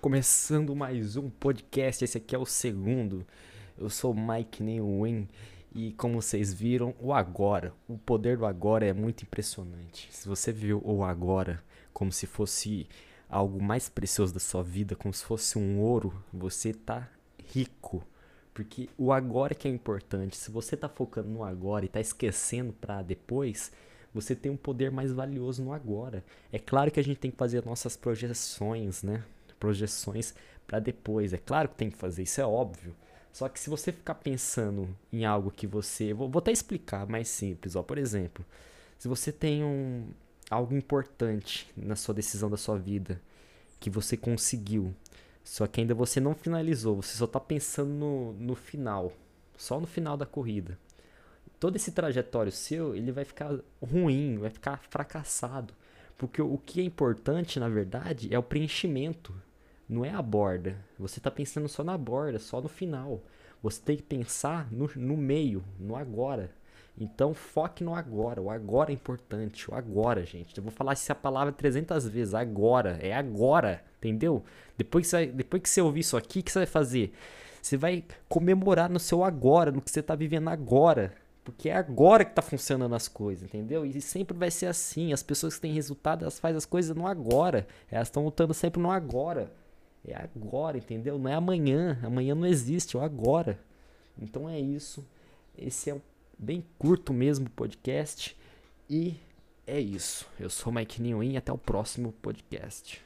Começando mais um podcast, esse aqui é o segundo. Eu sou Mike Neuwin e como vocês viram, o agora, o poder do agora é muito impressionante. Se você viu o agora como se fosse algo mais precioso da sua vida, como se fosse um ouro, você tá rico. Porque o agora que é importante. Se você tá focando no agora e tá esquecendo para depois, você tem um poder mais valioso no agora. É claro que a gente tem que fazer nossas projeções, né? Projeções para depois. É claro que tem que fazer, isso é óbvio. Só que se você ficar pensando em algo que você. Vou, vou até explicar mais simples. Ó. Por exemplo, se você tem um, algo importante na sua decisão da sua vida que você conseguiu, só que ainda você não finalizou, você só está pensando no, no final, só no final da corrida todo esse trajetório seu, ele vai ficar ruim, vai ficar fracassado. Porque o que é importante, na verdade, é o preenchimento, não é a borda. Você está pensando só na borda, só no final. Você tem que pensar no, no meio, no agora. Então foque no agora. O agora é importante. O agora, gente. Eu vou falar essa palavra 300 vezes. Agora. É agora. Entendeu? Depois que você, depois que você ouvir isso aqui, o que você vai fazer? Você vai comemorar no seu agora, no que você está vivendo agora. Porque é agora que tá funcionando as coisas, entendeu? E sempre vai ser assim. As pessoas que têm resultado, elas fazem as coisas no agora. Elas estão lutando sempre no agora. É agora, entendeu? Não é amanhã. Amanhã não existe, é o agora. Então é isso. Esse é um bem curto mesmo podcast. E é isso. Eu sou o Mike Ninho e até o próximo podcast.